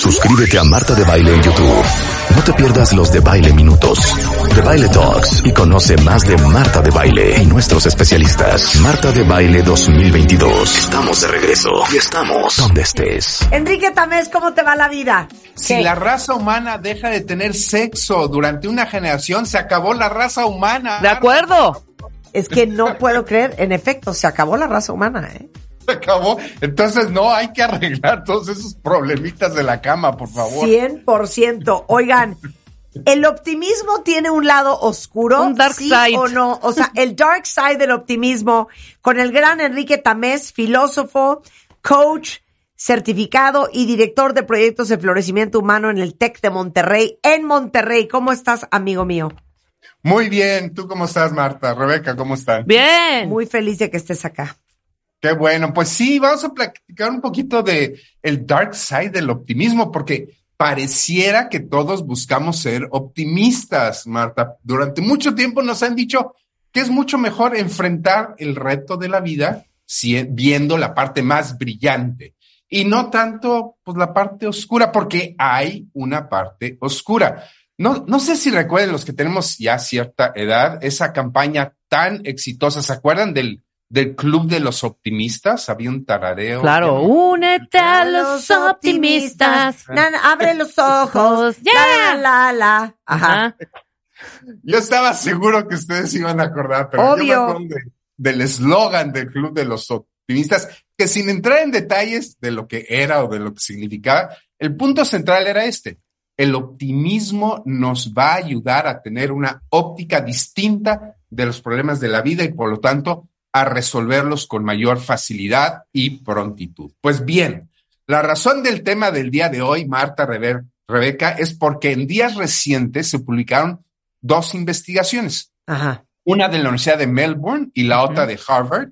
Suscríbete a Marta de Baile en YouTube. No te pierdas los de Baile Minutos, de Baile Talks y conoce más de Marta de Baile y nuestros especialistas. Marta de Baile 2022. Estamos de regreso y estamos donde estés. Enrique Tamés, ¿cómo te va la vida? Si ¿Qué? la raza humana deja de tener sexo durante una generación, se acabó la raza humana. De acuerdo. Es que no puedo creer, en efecto, se acabó la raza humana, ¿eh? Se acabó. Entonces no hay que arreglar todos esos problemitas de la cama, por favor. 100%. Oigan, ¿el optimismo tiene un lado oscuro? Un dark ¿Sí side. o no? O sea, el dark side del optimismo con el gran Enrique Tamés, filósofo, coach, certificado y director de proyectos de florecimiento humano en el TEC de Monterrey, en Monterrey. ¿Cómo estás, amigo mío? Muy bien. ¿Tú cómo estás, Marta? Rebeca, ¿cómo están? Bien. Muy feliz de que estés acá. Qué bueno. Pues sí, vamos a platicar un poquito de el dark side del optimismo, porque pareciera que todos buscamos ser optimistas, Marta. Durante mucho tiempo nos han dicho que es mucho mejor enfrentar el reto de la vida si- viendo la parte más brillante y no tanto pues la parte oscura, porque hay una parte oscura. No, no sé si recuerden los que tenemos ya cierta edad, esa campaña tan exitosa, ¿se acuerdan del, del Club de los Optimistas? Había un tarareo. Claro, únete a los optimistas. Na, na, abre los ojos. Yeah. La, la. Ajá. Ajá. Yo estaba seguro que ustedes iban a acordar, pero yo me Obvio. acuerdo de- del eslogan del Club de los Optimistas, que sin entrar en detalles de lo que era o de lo que significaba, el punto central era este. El optimismo nos va a ayudar a tener una óptica distinta de los problemas de la vida y por lo tanto a resolverlos con mayor facilidad y prontitud. Pues bien, la razón del tema del día de hoy, Marta, Reber- Rebeca, es porque en días recientes se publicaron dos investigaciones, Ajá. una de la Universidad de Melbourne y la otra de Harvard,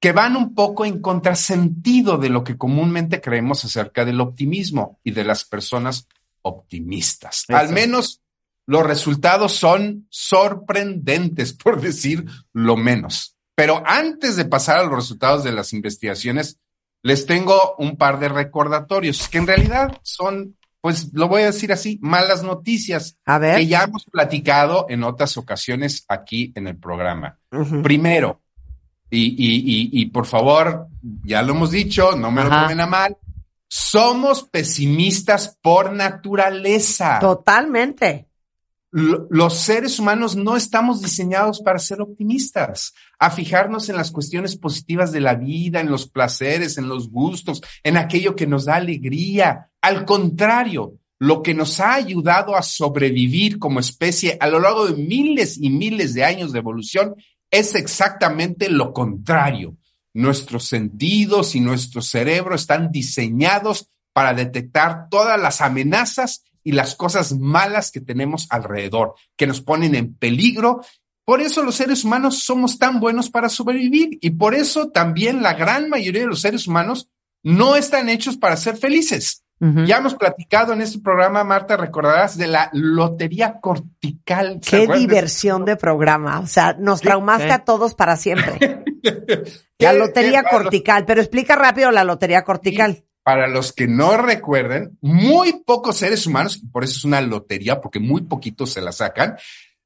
que van un poco en contrasentido de lo que comúnmente creemos acerca del optimismo y de las personas optimistas. Al menos los resultados son sorprendentes, por decir lo menos. Pero antes de pasar a los resultados de las investigaciones, les tengo un par de recordatorios que en realidad son, pues lo voy a decir así, malas noticias A ver. que ya hemos platicado en otras ocasiones aquí en el programa. Primero, y, y, y, y por favor, ya lo hemos dicho, no me lo tomen a mal, somos pesimistas por naturaleza. Totalmente. Los seres humanos no estamos diseñados para ser optimistas, a fijarnos en las cuestiones positivas de la vida, en los placeres, en los gustos, en aquello que nos da alegría. Al contrario, lo que nos ha ayudado a sobrevivir como especie a lo largo de miles y miles de años de evolución es exactamente lo contrario. Nuestros sentidos y nuestro cerebro están diseñados para detectar todas las amenazas y las cosas malas que tenemos alrededor, que nos ponen en peligro. Por eso los seres humanos somos tan buenos para sobrevivir y por eso también la gran mayoría de los seres humanos no están hechos para ser felices. Ya hemos platicado en este programa, Marta, recordarás de la lotería cortical. ¿Se Qué diversión de programa. O sea, nos traumaste a todos para siempre. La lotería cortical. Pero explica rápido la lotería cortical. Para los que no recuerden, muy pocos seres humanos, por eso es una lotería, porque muy poquitos se la sacan,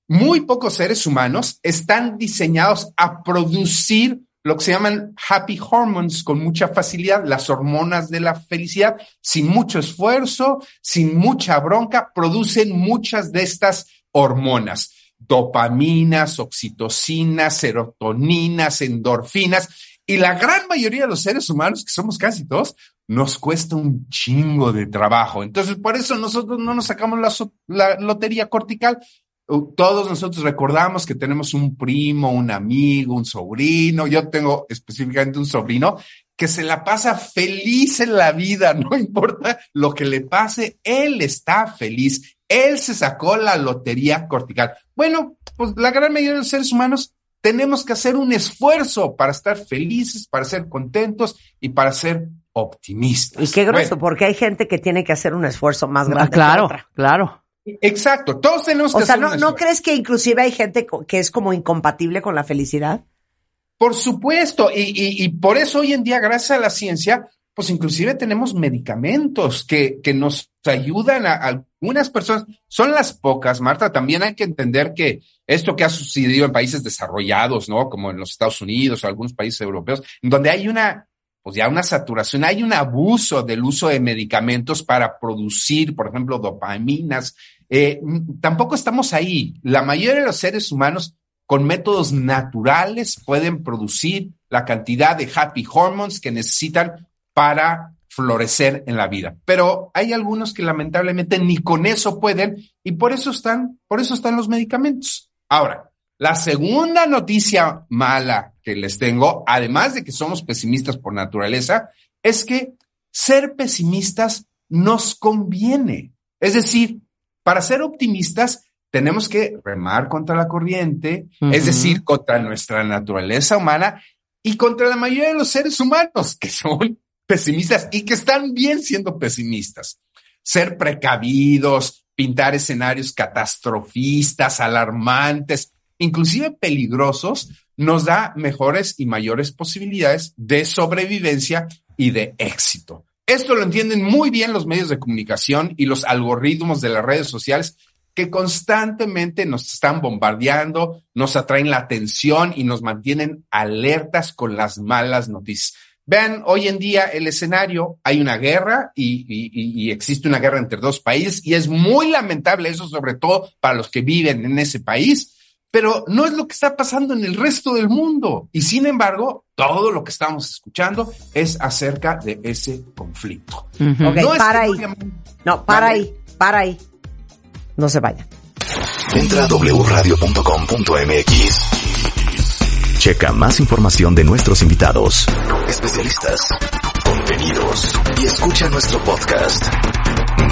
muy pocos seres humanos están diseñados a producir lo que se llaman happy hormones con mucha facilidad, las hormonas de la felicidad, sin mucho esfuerzo, sin mucha bronca, producen muchas de estas hormonas, dopaminas, oxitocinas, serotoninas, endorfinas, y la gran mayoría de los seres humanos, que somos casi todos, nos cuesta un chingo de trabajo. Entonces, por eso nosotros no nos sacamos la, lotería cortical. Uh, Todos nosotros recordamos que tenemos un primo, un amigo, un sobrino. Yo tengo específicamente un sobrino que se la pasa feliz en la vida, no importa lo que le pase, él está feliz. Él se sacó la lotería cortical. Bueno, pues la gran mayoría de los seres humanos tenemos que hacer un esfuerzo para estar felices, para ser contentos y para ser optimistas. Y qué grosso, Bueno, porque hay gente que tiene que hacer un esfuerzo más Ah, grande. que claro, otra. claro. exacto, todos tenemos que O sea, hacer ¿no, un ¿no crees que inclusive hay gente que es como incompatible con la felicidad? Por supuesto, y, y- y por eso hoy en día, gracias a la ciencia, pues inclusive tenemos medicamentos que, que nos ayudan a, algunas personas. Son las pocas, Marta. También hay que entender que esto que ha sucedido en países desarrollados, ¿no? Como en los Estados Unidos o algunos países europeos, donde hay una, pues ya una saturación, hay un abuso del uso de medicamentos para producir, por ejemplo, dopaminas. Eh, tampoco estamos ahí. La mayoría de los seres humanos con métodos naturales pueden producir la cantidad de happy hormones que necesitan para florecer en la vida. Pero hay algunos que lamentablemente ni con eso pueden y por eso están, por eso están los medicamentos. Ahora, la segunda noticia mala que les tengo, además de que somos pesimistas por naturaleza, es que ser pesimistas nos conviene. Es decir, para ser optimistas tenemos que remar contra la corriente, es decir, contra nuestra naturaleza humana y contra la mayoría de los seres humanos que son pesimistas y que están bien siendo pesimistas. Ser precavidos, pintar escenarios catastrofistas, alarmantes, inclusive peligrosos, nos da mejores y mayores posibilidades de sobrevivencia y de éxito. Esto lo entienden muy bien los medios de comunicación y los algoritmos de las redes sociales que constantemente nos están bombardeando, nos atraen la atención y nos mantienen alertas con las malas noticias. Vean, hoy en día el escenario, hay una guerra y, y, existe una guerra entre dos países y es muy lamentable eso, sobre todo para los que viven en ese país, pero no es lo que está pasando en el resto del mundo. Y sin embargo, todo lo que estamos escuchando es acerca de ese conflicto. Ok, para ahí. No, para ahí, para ahí. No se vayan. Entra a wradio.com.mx. Checa más información de nuestros invitados, especialistas, contenidos y escucha nuestro podcast.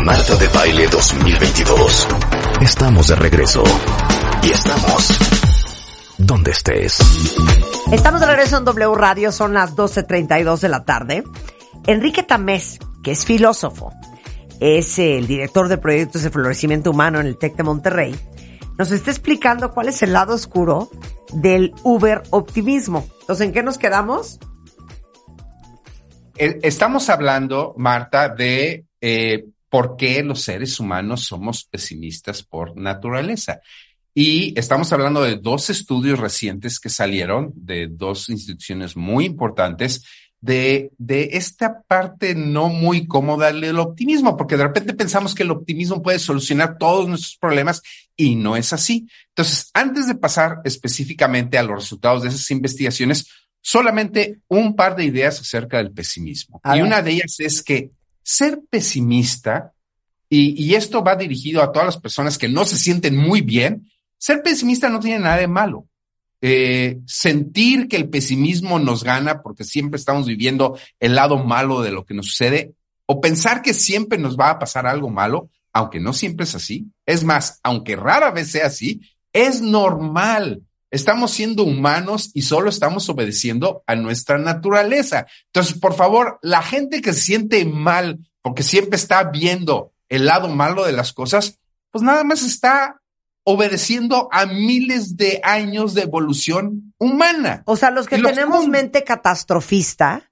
Marta de Baile 2022. Estamos de regreso. Y estamos donde estés. Estamos de regreso en W Radio, son las 12.32 de la tarde. Enrique Tamés, que es filósofo, es el director de proyectos de florecimiento humano en el TEC de Monterrey, nos está explicando cuál es el lado oscuro del Uber optimismo. Entonces, ¿en qué nos quedamos? Eh, estamos hablando, Marta, de eh, por qué los seres humanos somos pesimistas por naturaleza. Y estamos hablando de dos estudios recientes que salieron de dos instituciones muy importantes de, de esta parte no muy cómoda del optimismo, porque de repente pensamos que el optimismo puede solucionar todos nuestros problemas y no es así. Entonces, antes de pasar específicamente a los resultados de esas investigaciones, solamente un par de ideas acerca del pesimismo. y una de ellas es que ser pesimista, y, y esto va dirigido a todas las personas que no se sienten muy bien, ser pesimista no tiene nada de malo. Eh, sentir que el pesimismo nos gana porque siempre estamos viviendo el lado malo de lo que nos sucede, o pensar que siempre nos va a pasar algo malo, aunque no siempre es así. Es más, aunque rara vez sea así, es normal. Estamos siendo humanos y solo estamos obedeciendo a nuestra naturaleza. Entonces, por favor, la gente que se siente mal porque siempre está viendo el lado malo de las cosas, pues nada más está obedeciendo a miles de años de evolución humana. O sea, los que tenemos mente catastrofista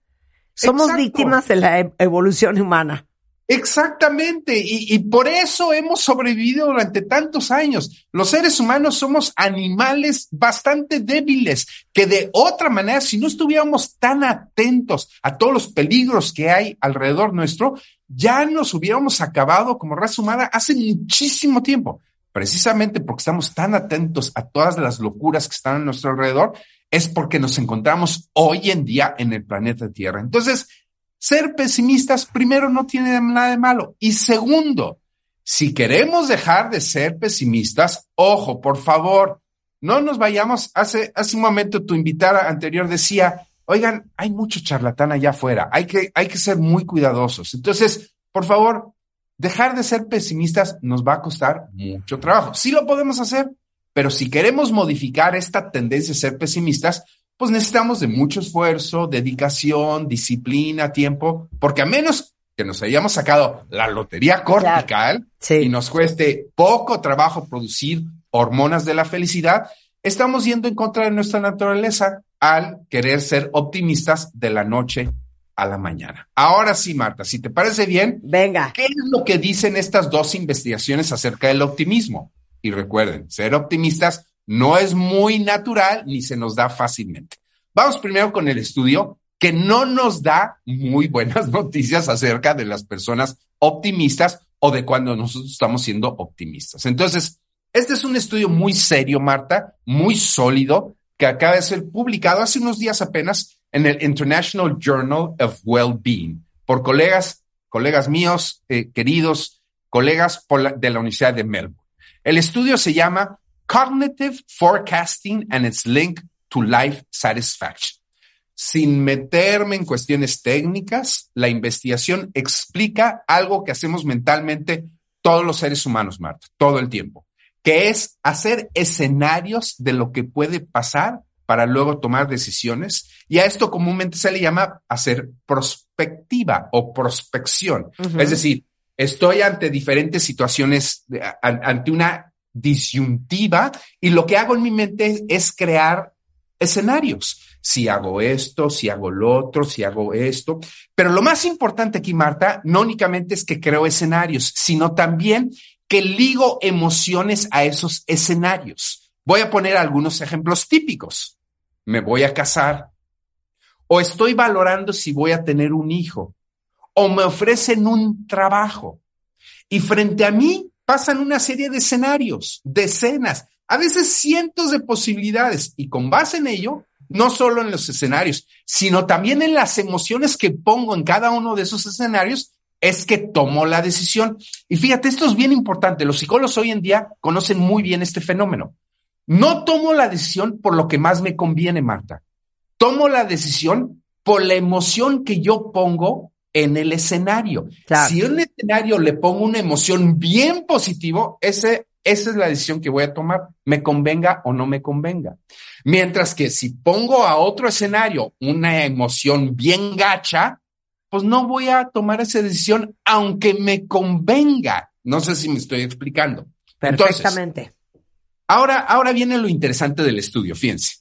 somos víctimas de la e-, evolución humana. Exactamente, y, por eso hemos sobrevivido durante tantos años. Los seres humanos somos animales bastante débiles, que de otra manera, si no estuviéramos tan atentos a todos los peligros que hay alrededor nuestro, ya nos hubiéramos acabado como raza hace muchísimo tiempo precisamente porque estamos tan atentos a todas las locuras que están a nuestro alrededor, es porque nos encontramos hoy en día en el planeta Tierra. Entonces, ser pesimistas, primero, no tiene nada de malo. Y segundo, si queremos dejar de ser pesimistas, ojo, por favor, no nos vayamos. Hace, un momento tu invitada anterior decía, oigan, hay mucho charlatán allá afuera, hay que, hay que ser muy cuidadosos. Entonces, por favor, dejar de ser pesimistas nos va a costar mucho trabajo. Sí lo podemos hacer, pero si queremos modificar esta tendencia a ser pesimistas, pues necesitamos de mucho esfuerzo, dedicación, disciplina, tiempo, porque a menos que nos hayamos sacado la lotería cortical y nos cueste poco trabajo producir hormonas de la felicidad, estamos yendo en contra de nuestra naturaleza al querer ser optimistas de la noche a la mañana. Ahora sí, Marta, si te parece bien, Venga. ¿qué es lo que dicen estas dos investigaciones acerca del optimismo? Y recuerden, ser optimistas no es muy natural ni se nos da fácilmente. Vamos primero con el estudio que no nos da muy buenas noticias acerca de las personas optimistas o de cuando nosotros estamos siendo optimistas. Entonces, este es un estudio muy serio, Marta, muy sólido, que acaba de ser publicado hace unos días apenas en el International Journal of Wellbeing por colegas, colegas míos, eh, queridos, colegas de la Universidad de Melbourne. El estudio se llama Cognitive Forecasting and its Link to Life Satisfaction. Sin meterme en cuestiones técnicas, la investigación explica algo que hacemos mentalmente todos los seres humanos, Marta, todo el tiempo, que es hacer escenarios de lo que puede pasar para luego tomar decisiones. Y a esto comúnmente se le llama hacer prospectiva o prospección. Uh -huh. Es decir, estoy ante diferentes situaciones, ante una disyuntiva y lo que hago en mi mente es crear escenarios. Si hago esto, si hago lo otro, si hago esto. Pero lo más importante aquí, Marta, no únicamente es que creo escenarios, sino también que ligo emociones a esos escenarios. Voy a poner algunos ejemplos típicos. Me voy a casar o estoy valorando si voy a tener un hijo o me ofrecen un trabajo y frente a mí pasan una serie de escenarios, decenas, a veces cientos de posibilidades y con base en ello, no solo en los escenarios, sino también en las emociones que pongo en cada uno de esos escenarios, es que tomo la decisión. Y fíjate, esto es bien importante. Los psicólogos hoy en día conocen muy bien este fenómeno. No tomo la decisión por lo que más me conviene, Marta. Tomo la decisión por la emoción que yo pongo en el escenario. Claro. Si en un escenario le pongo una emoción bien positivo, ese, esa es la decisión que voy a tomar, me convenga o no me convenga. Mientras que si pongo a otro escenario una emoción bien gacha, pues no voy a tomar esa decisión aunque me convenga. No sé si me estoy explicando. Perfectamente. Entonces, ahora, ahora viene lo interesante del estudio, fíjense.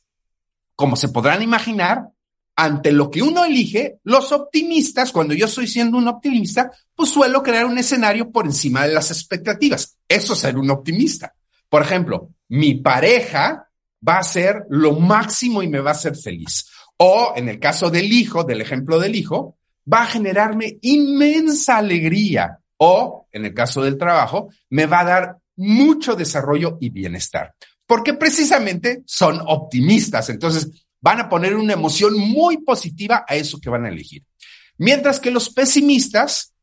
Como se podrán imaginar, ante lo que uno elige, los optimistas, cuando yo estoy siendo un optimista, pues suelo crear un escenario por encima de las expectativas. Eso es ser un optimista. Por ejemplo, mi pareja va a ser lo máximo y me va a hacer feliz. O en el caso del hijo, del ejemplo del hijo, va a generarme inmensa alegría. O en el caso del trabajo, me va a dar mucho desarrollo y bienestar. Porque precisamente son optimistas. Entonces, van a poner una emoción muy positiva a eso que van a elegir. Mientras que los pesimistas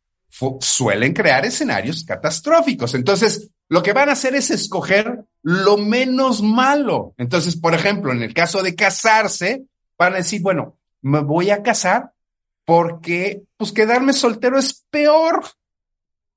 suelen crear escenarios catastróficos. Entonces, lo que van a hacer es escoger lo menos malo. Entonces, por ejemplo, en el caso de casarse, van a decir, bueno, me voy a casar porque, pues, quedarme soltero es peor.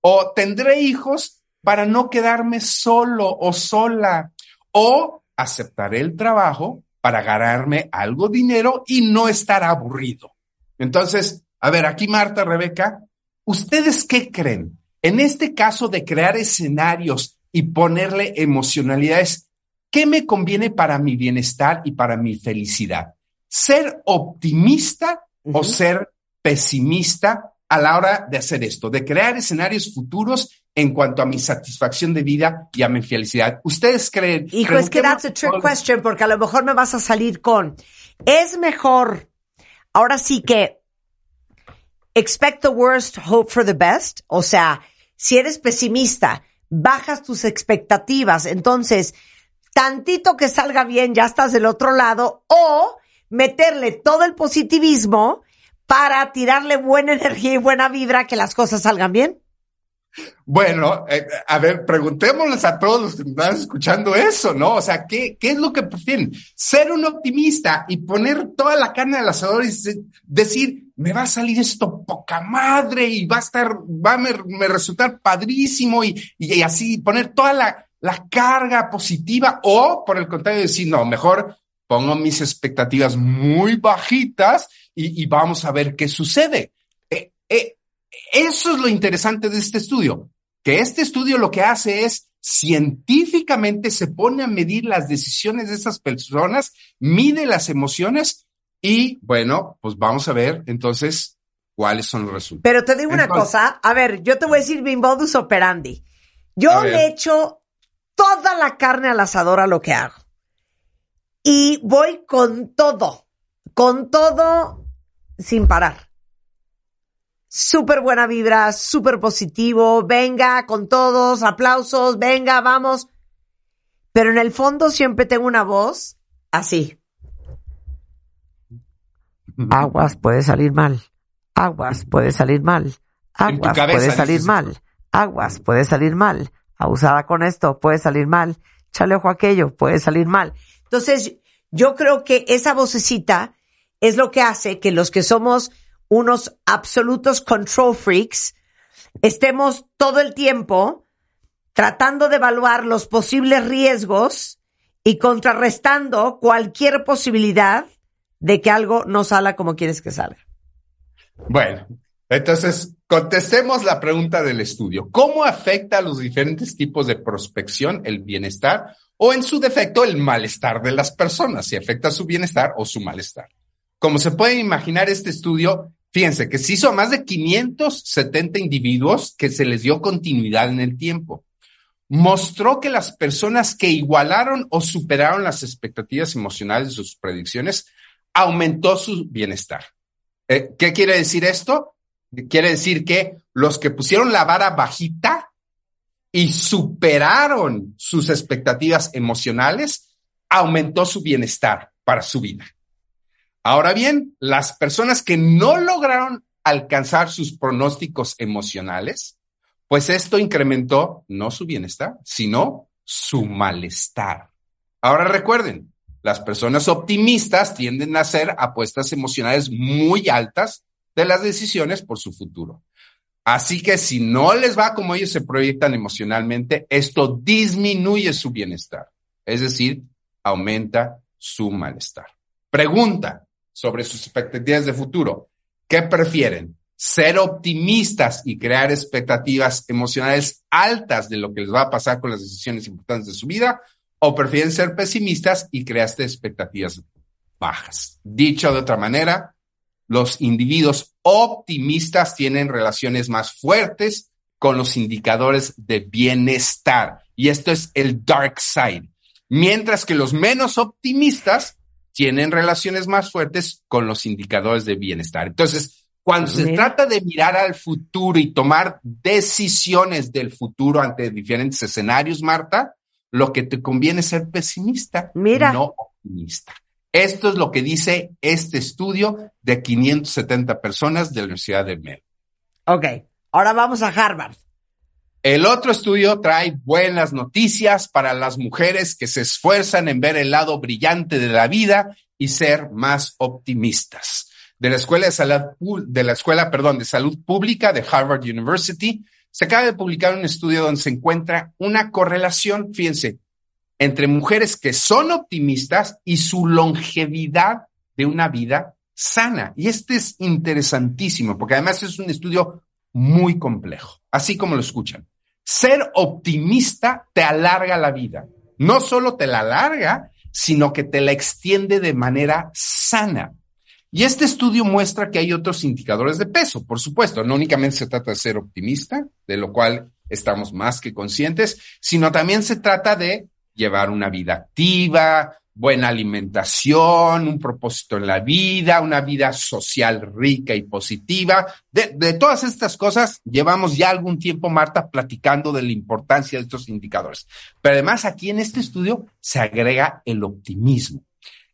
O tendré hijos para no quedarme solo o sola. O aceptaré el trabajo para ganarme algo dinero y no estar aburrido. Entonces, a ver, aquí Marta, Rebeca, ¿ustedes qué creen? En este caso de crear escenarios y ponerle emocionalidades, ¿qué me conviene para mi bienestar y para mi felicidad? ¿Ser optimista uh -huh. o ser pesimista a la hora de hacer esto, de crear escenarios futuros en cuanto a mi satisfacción de vida y a mi felicidad. ¿Ustedes creen? Hijo, es que that's a trick question porque a lo mejor me vas a salir con, es mejor, ahora sí que, expect the worst, hope for the best. O sea, si eres pesimista, bajas tus expectativas, entonces, tantito que salga bien, ya estás del otro lado, o meterle todo el positivismo para tirarle buena energía y buena vibra que las cosas salgan bien. Bueno, eh, a ver, preguntémosles a todos los que están escuchando eso, ¿no? O sea, ¿qué, ¿qué es lo que prefieren? Ser un optimista y poner toda la carne al asador y decir, me va a salir esto poca madre y va a estar, va a me, me resultar padrísimo y, y, y, así poner toda la, la carga positiva o por el contrario decir, no, mejor pongo mis expectativas muy bajitas y, y vamos a ver qué sucede. Eh, eh, eso es lo interesante de este estudio, que este estudio lo que hace es científicamente se pone a medir las decisiones de esas personas, mide las emociones y bueno, pues vamos a ver entonces cuáles son los resultados. Pero te digo una cosa, a ver, yo te voy a decir mi modus operandi. Yo le echo toda la carne al asador a lo que hago. Y voy con todo, con todo sin parar. Súper buena vibra, súper positivo, venga con todos, aplausos, venga, vamos. Pero en el fondo siempre tengo una voz así. Aguas puede salir mal. Aguas puede salir mal. Aguas cabeza puede salir dices mal. Aguas puede salir mal. Abusada con esto puede salir mal. Chale ojo a aquello puede salir mal. Entonces, yo creo que esa vocecita es lo que hace que los que somos unos absolutos control freaks estemos todo el tiempo tratando de evaluar los posibles riesgos y contrarrestando cualquier posibilidad de que algo no salga como quieres que salga. Bueno, entonces contestemos la pregunta del estudio. ¿Cómo afecta a los diferentes tipos de prospección el bienestar o en su defecto el malestar de las personas? Si afecta su bienestar o su malestar. Como se puede imaginar, este estudio, fíjense que se hizo a más de 570 individuos que se les dio continuidad en el tiempo. Mostró que las personas que igualaron o superaron las expectativas emocionales de sus predicciones aumentó su bienestar. Eh, ¿Qué quiere decir esto? Quiere decir que los que pusieron la vara bajita y superaron sus expectativas emocionales, aumentó su bienestar para su vida. Ahora bien, las personas que no lograron alcanzar sus pronósticos emocionales, pues esto incrementó no su bienestar, sino su malestar. Ahora recuerden, las personas optimistas tienden a hacer apuestas emocionales muy altas de las decisiones por su futuro. Así que si no les va como ellos se proyectan emocionalmente, esto disminuye su bienestar, es decir, aumenta su malestar. Pregunta sobre sus expectativas de futuro. ¿Qué prefieren? ¿Ser optimistas y crear expectativas emocionales altas de lo que les va a pasar con las decisiones importantes de su vida? ¿O prefieren ser pesimistas y creaste expectativas bajas? Dicho de otra manera, los individuos optimistas tienen relaciones más fuertes con los indicadores de bienestar. Y esto es el dark side. Mientras que los menos optimistas tienen relaciones más fuertes con los indicadores de bienestar. Entonces, cuando se trata de mirar al futuro y tomar decisiones del futuro ante diferentes escenarios, Marta, lo que te conviene es ser pesimista, Mira. no optimista. Esto es lo que dice este estudio de 570 personas de la Universidad de Mel. Ok, ahora vamos a Harvard. El otro estudio trae buenas noticias para las mujeres que se esfuerzan en ver el lado brillante de la vida y ser más optimistas. De la escuela de salud, de la escuela, perdón, de salud pública de Harvard University, se acaba de publicar un estudio donde se encuentra una correlación, fíjense, entre mujeres que son optimistas y su longevidad de una vida sana. Y este es interesantísimo, porque además es un estudio muy complejo, así como lo escuchan. Ser optimista te alarga la vida. No solo te la alarga, sino que te la extiende de manera sana. Y este estudio muestra que hay otros indicadores de peso, por supuesto. No únicamente se trata de ser optimista, de lo cual estamos más que conscientes, sino también se trata de llevar una vida activa, buena alimentación, un propósito en la vida, una vida social rica y positiva. De, todas estas cosas, llevamos ya algún tiempo, Marta, platicando de la importancia de estos indicadores. Pero además aquí en este estudio se agrega el optimismo.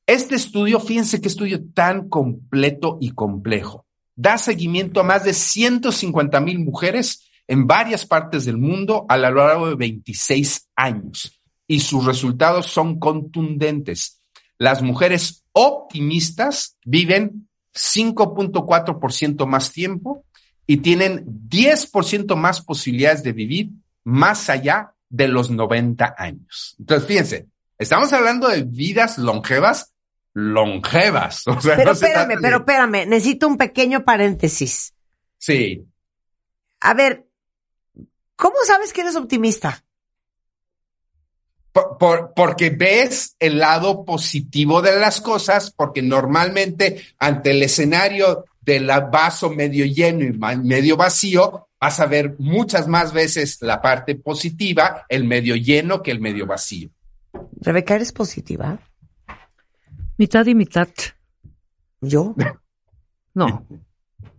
Este estudio, fíjense qué estudio tan completo y complejo. Da seguimiento a más de 150 mil mujeres en varias partes del mundo a lo largo de 26 años y sus resultados son contundentes. Las mujeres optimistas viven 5.4% más tiempo y tienen 10% más posibilidades de vivir más allá de los 90 años. Entonces, fíjense, estamos hablando de vidas longevas, longevas. O sea, Pero no espérame, de- pero espérame, necesito un pequeño paréntesis. Sí, A ver, ¿cómo sabes que eres optimista? Por- por- porque ves el lado positivo de las cosas, porque normalmente ante el escenario del vaso medio lleno y medio vacío, vas a ver muchas más veces la parte positiva, el medio lleno que el medio vacío. Rebeca, ¿eres positiva? Mitad y mitad. ¿Yo? No.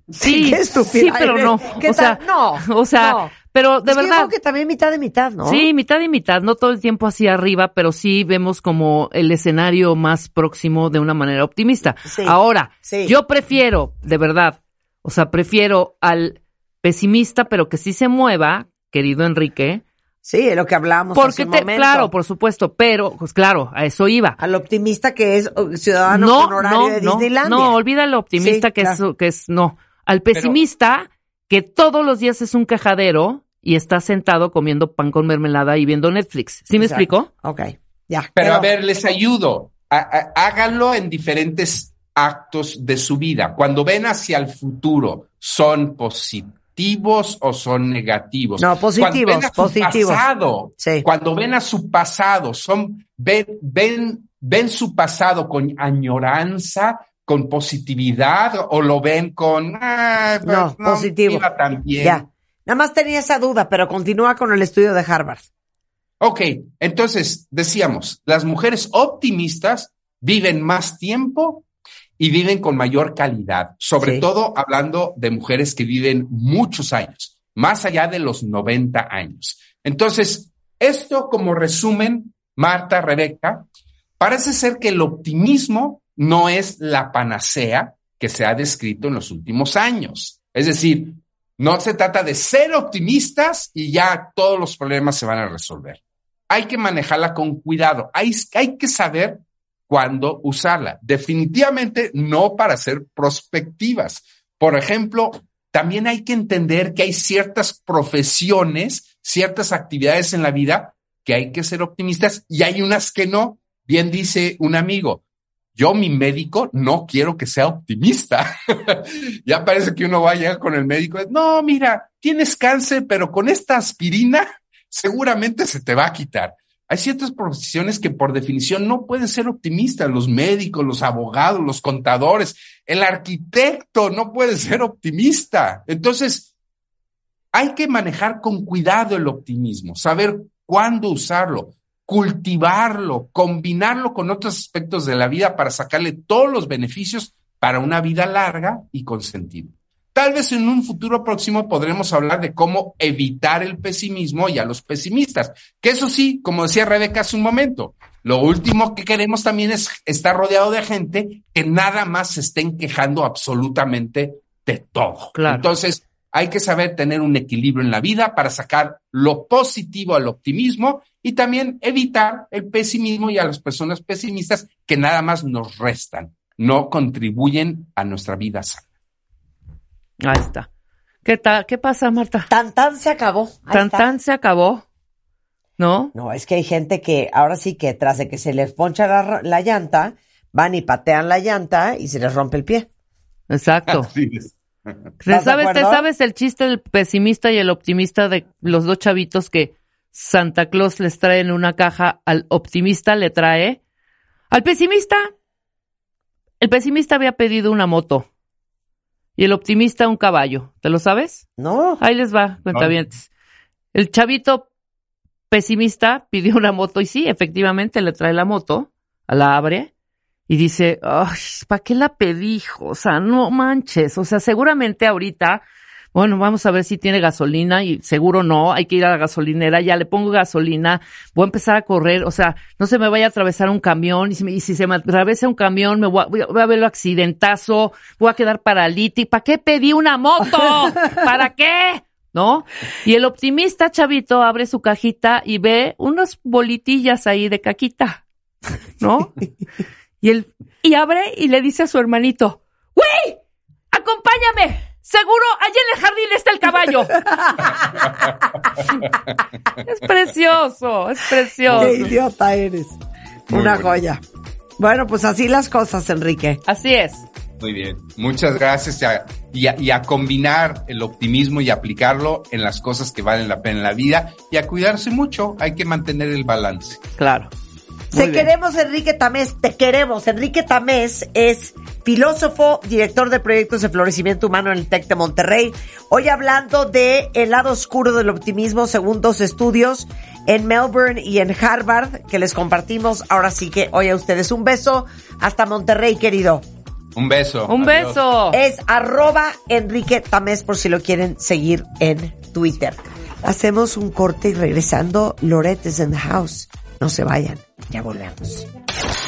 Sí, sí, pero no. ¿Qué O sea? No, o sea, no. pero de Es que yo verdad. creo que también mitad de mitad, ¿no? Sí, mitad y mitad, no todo el tiempo así arriba, pero sí vemos como el escenario más próximo de una manera optimista. Sí, Ahora, sí. yo prefiero, de verdad, o sea, prefiero al pesimista, pero que sí se mueva, querido Enrique, Sí, es lo que hablábamos hace porque un te, momento. claro, por supuesto, pero, pues claro, a eso iba. Al optimista que es oh, ciudadano no, honorario no, de no, Disneylandia. no, olvida el optimista Sí, que claro. es, que es, no, al pesimista que todos los días es un quejadero y está sentado comiendo pan con mermelada y viendo Netflix. ¿Sí me Exacto. explico? Ok, ya. Pero a ver, les ayudo. A- a- háganlo en diferentes actos de su vida. Cuando ven hacia el futuro, ¿son positivos o son negativos? No, positivos, Cuando ven a su positivos. pasado, Sí. cuando ven a su pasado, son, ven, ven, ven su pasado con añoranza, con positividad, o lo ven con, ah, pues, No, positivo. me iba tan bien. Ya. Nada más tenía esa duda, pero continúa con el estudio de Harvard. Ok, entonces decíamos, las mujeres optimistas viven más tiempo y viven con mayor calidad, sobre Sí. todo hablando de mujeres que viven muchos años, más allá de los 90 años. Entonces, esto como resumen, Marta, Rebeca, parece ser que el optimismo no es la panacea que se ha descrito en los últimos años. Es decir, no se trata de ser optimistas y ya todos los problemas se van a resolver. Hay que manejarla con cuidado. Hay, que saber cuándo usarla. Definitivamente no para ser prospectivas. Por ejemplo, también hay que entender que hay ciertas profesiones, ciertas actividades en la vida que hay que ser optimistas y hay unas que no. Bien dice un amigo, yo, mi médico, no quiero que sea optimista. ya parece que uno va a llegar con el médico. No, mira, tienes cáncer, pero con esta aspirina seguramente se te va a quitar. Hay ciertas profesiones que por definición no pueden ser optimistas. Los médicos, los abogados, los contadores, el arquitecto no puede ser optimista. Entonces, hay que manejar con cuidado el optimismo, saber cuándo usarlo, cultivarlo, combinarlo con otros aspectos de la vida para sacarle todos los beneficios para una vida larga y con sentido. Tal vez en un futuro próximo podremos hablar de cómo evitar el pesimismo y a los pesimistas, que eso sí, como decía Rebeca hace un momento, lo último que queremos también es estar rodeado de gente que nada más se estén quejando absolutamente de todo. Claro. Entonces, hay que saber tener un equilibrio en la vida para sacar lo positivo al optimismo y también evitar el pesimismo y a las personas pesimistas que nada más nos restan, no contribuyen a nuestra vida sana. Ahí está. ¿Qué tal? ¿Qué pasa, Marta? Tan tan se acabó. Ahí Tan está. tan se acabó. ¿No? No, es que hay gente que ahora sí que tras de que se les poncha la, la llanta, van y patean la llanta y se les rompe el pie. Exacto. Así es. ¿Te ¿Estás de sabes, ¿Te sabes el chiste del pesimista y el optimista de los dos chavitos que Santa Claus les trae en una caja? Al optimista le trae. Al pesimista. El pesimista había pedido una moto. Y el optimista un caballo. ¿Te lo sabes? No. Ahí les va, cuentavientes. El chavito pesimista pidió una moto y sí, efectivamente le trae la moto, la abre y dice, ¿para qué la pedí? O sea, no manches. O sea, seguramente ahorita, bueno, vamos a ver si tiene gasolina y seguro no, hay que ir a la gasolinera, ya le pongo gasolina, voy a empezar a correr, o sea, no se me vaya a atravesar un camión y si, me- y si se me atraviesa un camión me voy a, voy a- voy a ver lo accidentazo, voy a quedar paralítico. ¿Para qué pedí una moto? ¿Para qué? ¿No? Y el optimista chavito abre su cajita y ve unas bolitillas ahí de caquita, ¿no? Y él, y abre y le dice a su hermanito, ¡Güey! ¡Acompáñame! Seguro allá en el jardín está el caballo. es precioso, es precioso. Qué idiota eres. Muy Una bueno. joya. Bueno, pues así las cosas, Enrique. Así es. Muy bien. Muchas gracias. Y a, y a- y a combinar el optimismo y aplicarlo en las cosas que valen la pena en la vida y a cuidarse mucho. Hay que mantener el balance. Claro. Muy Te bien. queremos, Enrique Tamés. Te queremos. Enrique Tamés es filósofo, director de proyectos de florecimiento humano en el TEC de Monterrey. Hoy hablando de el lado oscuro del optimismo según dos estudios en Melbourne y en Harvard que les compartimos. Ahora sí que hoy a ustedes un beso hasta Monterrey, querido. Un beso. Un Adiós. beso. Es arroba Enrique Tamés por si lo quieren seguir en Twitter. Hacemos un corte y regresando, Loret is in the house. No se vayan, ya volvemos.